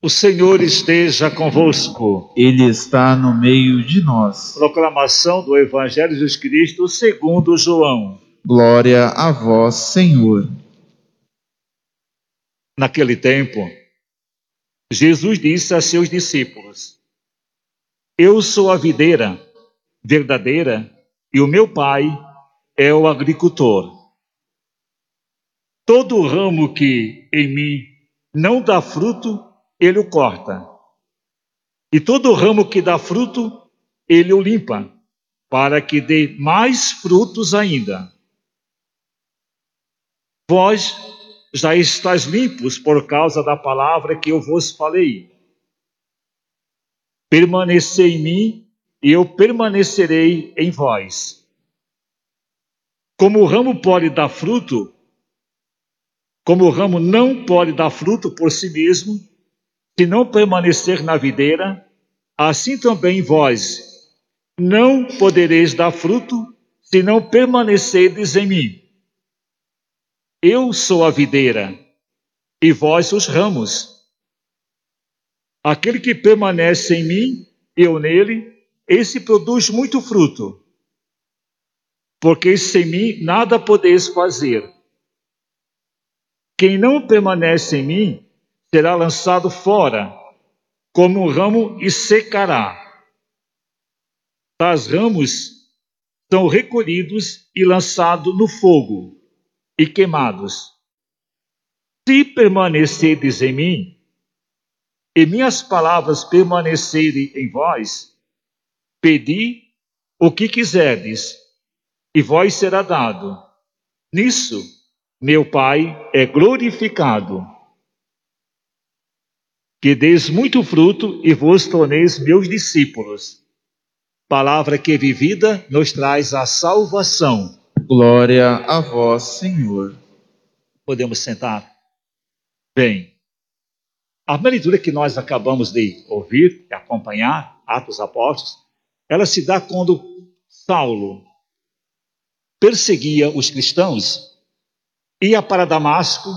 O Senhor esteja convosco. Ele está no meio de nós. Proclamação do Evangelho de Jesus Cristo segundo João. Glória a vós, Senhor. Naquele tempo, Jesus disse a seus discípulos: Eu sou a videira verdadeira e o meu Pai é o agricultor. Todo ramo que em mim não dá fruto, ele o corta. E todo ramo que dá fruto, ele o limpa, para que dê mais frutos ainda. Vós já estáis limpos por causa da palavra que eu vos falei. Permanecei em mim e eu permanecerei em vós. Como o ramo pode dar fruto, como o ramo não pode dar fruto por si mesmo, se não permanecer na videira, assim também vós não podereis dar fruto se não permanecerdes em mim. Eu sou a videira e vós os ramos. Aquele que permanece em mim, eu nele, esse produz muito fruto. Porque sem mim nada podeis fazer. Quem não permanece em mim, será lançado fora, como um ramo e secará. Tais ramos são recolhidos e lançados no fogo e queimados. Se permanecerdes em mim, e minhas palavras permanecerem em vós, pedi o que quiserdes, e vós será dado. Nisso, meu Pai é glorificado que deis muito fruto e vos torneis meus discípulos. Palavra que é vivida nos traz a salvação. Glória a vós, Senhor. Podemos sentar? Bem, a leitura que nós acabamos de ouvir e acompanhar, Atos Apóstolos, ela se dá quando Saulo perseguia os cristãos, ia para Damasco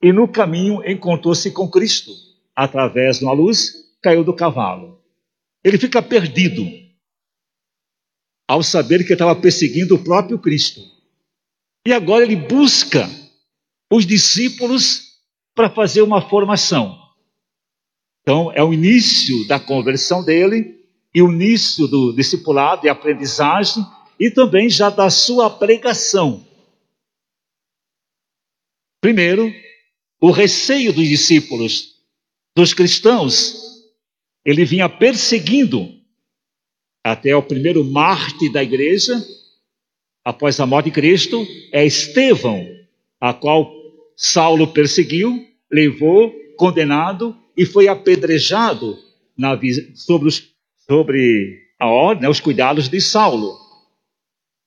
e no caminho encontrou-se com Cristo através de uma luz, caiu do cavalo. Ele fica perdido ao saber que estava perseguindo o próprio Cristo. E agora ele busca os discípulos para fazer uma formação. Então, é o início da conversão dele e o início do discipulado e aprendizagem e também já da sua pregação. Primeiro, o receio dos discípulos dos cristãos, ele vinha perseguindo até o primeiro mártir da igreja, após a morte de Cristo, é Estevão, a qual Saulo perseguiu, levou, condenado e foi apedrejado na, sobre, os, sobre a ordem, né, os cuidados de Saulo.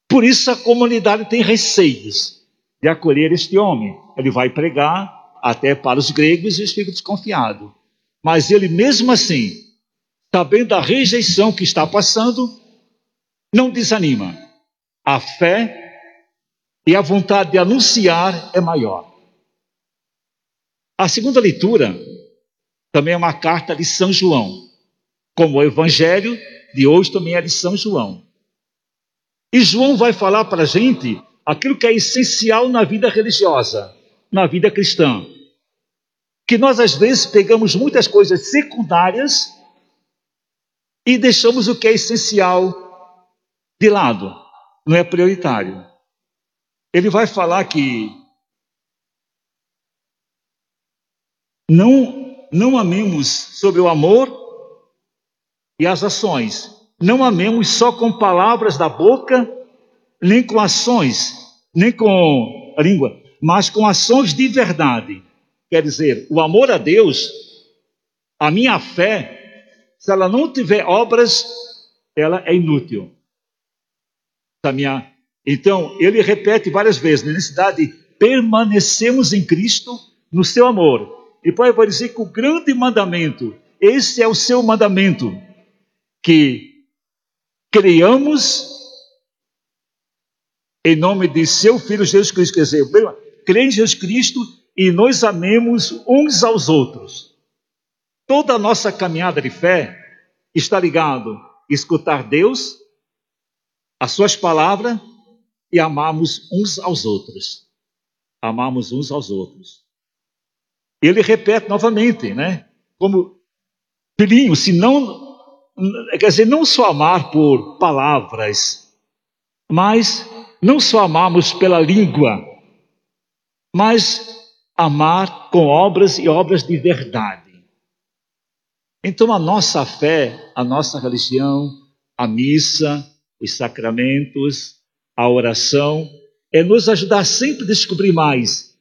Por isso a comunidade tem receios de acolher este homem. Ele vai pregar até para os gregos e eles ficam desconfiados. Mas ele, mesmo assim, sabendo da rejeição que está passando, não desanima. A fé e a vontade de anunciar é maior. A segunda leitura também é uma carta de São João, como o evangelho de hoje também é de São João. E João vai falar para a gente aquilo que é essencial na vida religiosa, na vida cristã que nós às vezes pegamos muitas coisas secundárias e deixamos o que é essencial de lado, não é prioritário. Ele vai falar que não não amemos sobre o amor e as ações. Não amemos só com palavras da boca, nem com ações, nem com a língua, mas com ações de verdade. Quer dizer, o amor a Deus, a minha fé, se ela não tiver obras, ela é inútil. A minha... Então, ele repete várias vezes, na necessidade de permanecemos em Cristo no seu amor. E vai dizer que o grande mandamento, esse é o seu mandamento, que criamos em nome de seu Filho Jesus Cristo. Quer dizer, crer em Jesus Cristo e nós amemos uns aos outros. Toda a nossa caminhada de fé está ligado a escutar Deus, as suas palavras e amarmos uns aos outros. Amarmos uns aos outros. Ele repete novamente, né? Como filhinho, se não, quer dizer, não só amar por palavras, mas não só amarmos pela língua, mas amar com obras e obras de verdade. Então a nossa fé, a nossa religião, a missa, os sacramentos, a oração, é nos ajudar sempre a descobrir mais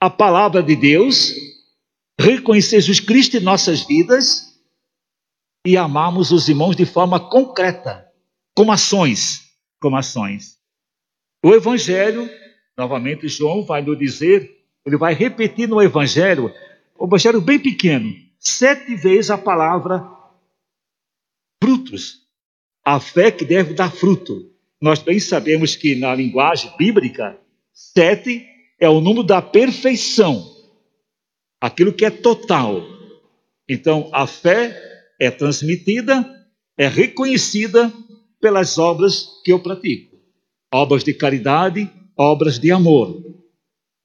a palavra de Deus, reconhecer Jesus Cristo em nossas vidas e amarmos os irmãos de forma concreta, com ações, com ações. O Evangelho, novamente João vai nos dizer, ele vai repetir no Evangelho, um Evangelho bem pequeno, sete vezes a palavra frutos. A fé que deve dar fruto. Nós bem sabemos que na linguagem bíblica, sete é o número da perfeição, aquilo que é total. Então, a fé é transmitida, é reconhecida pelas obras que eu pratico obras de caridade, obras de amor.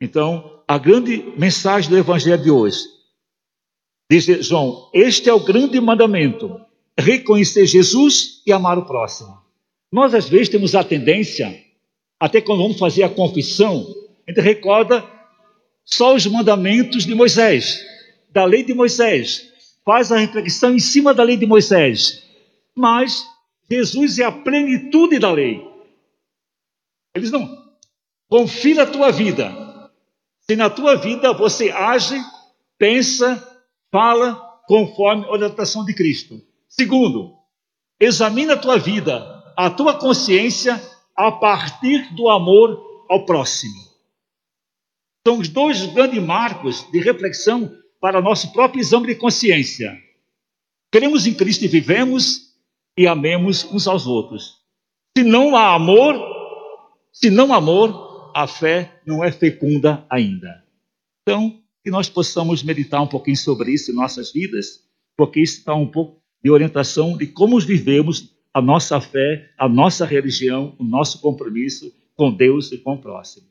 Então, a grande mensagem do Evangelho de hoje diz João: Este é o grande mandamento, reconhecer Jesus e amar o próximo. Nós, às vezes, temos a tendência, até quando vamos fazer a confissão, a gente recorda só os mandamentos de Moisés, da lei de Moisés, faz a reflexão em cima da lei de Moisés. Mas Jesus é a plenitude da lei. Eles não. Confira a tua vida. Se na tua vida você age, pensa, fala conforme a orientação de Cristo. Segundo, examina a tua vida, a tua consciência a partir do amor ao próximo. São os dois grandes marcos de reflexão para nosso próprio exame de consciência. Queremos em Cristo e vivemos e amemos uns aos outros. Se não há amor, se não amor, a fé não é fecunda ainda. Então, que nós possamos meditar um pouquinho sobre isso em nossas vidas, porque isso está um pouco de orientação de como vivemos a nossa fé, a nossa religião, o nosso compromisso com Deus e com o próximo.